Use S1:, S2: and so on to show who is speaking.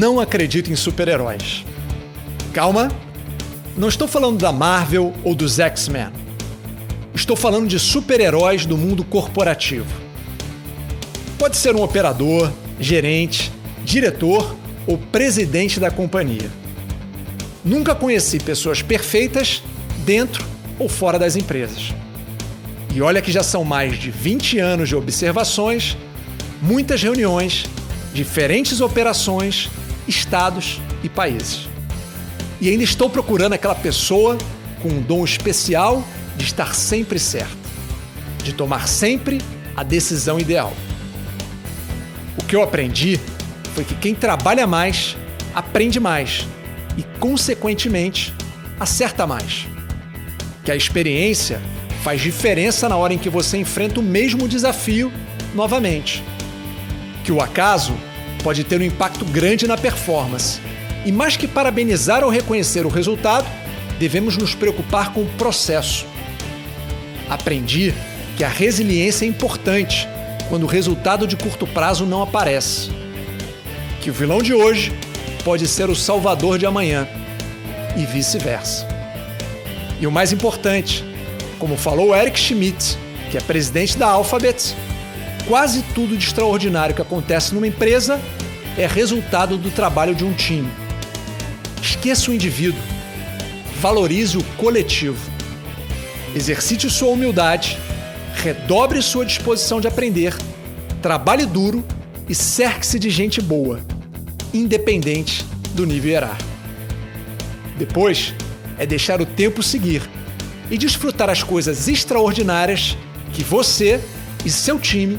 S1: não acredito em super-heróis. Calma, não estou falando da Marvel ou dos X-Men. Estou falando de super-heróis do mundo corporativo. Pode ser um operador, gerente, diretor ou presidente da companhia. Nunca conheci pessoas perfeitas dentro ou fora das empresas. E olha que já são mais de 20 anos de observações, muitas reuniões, diferentes operações, estados e países. E ainda estou procurando aquela pessoa com um dom especial de estar sempre certo, de tomar sempre a decisão ideal. O que eu aprendi foi que quem trabalha mais aprende mais e, consequentemente, acerta mais. Que a experiência faz diferença na hora em que você enfrenta o mesmo desafio novamente. Que o acaso pode ter um impacto grande na performance. E mais que parabenizar ou reconhecer o resultado, devemos nos preocupar com o processo. Aprendi que a resiliência é importante quando o resultado de curto prazo não aparece. Que o vilão de hoje pode ser o salvador de amanhã e vice-versa. E o mais importante, como falou Eric Schmidt, que é presidente da Alphabet, quase tudo de extraordinário que acontece numa empresa é resultado do trabalho de um time. Esqueça o indivíduo, valorize o coletivo. Exercite sua humildade, redobre sua disposição de aprender, trabalhe duro e cerque-se de gente boa independente do nível hierárquico. Depois é deixar o tempo seguir e desfrutar as coisas extraordinárias que você e seu time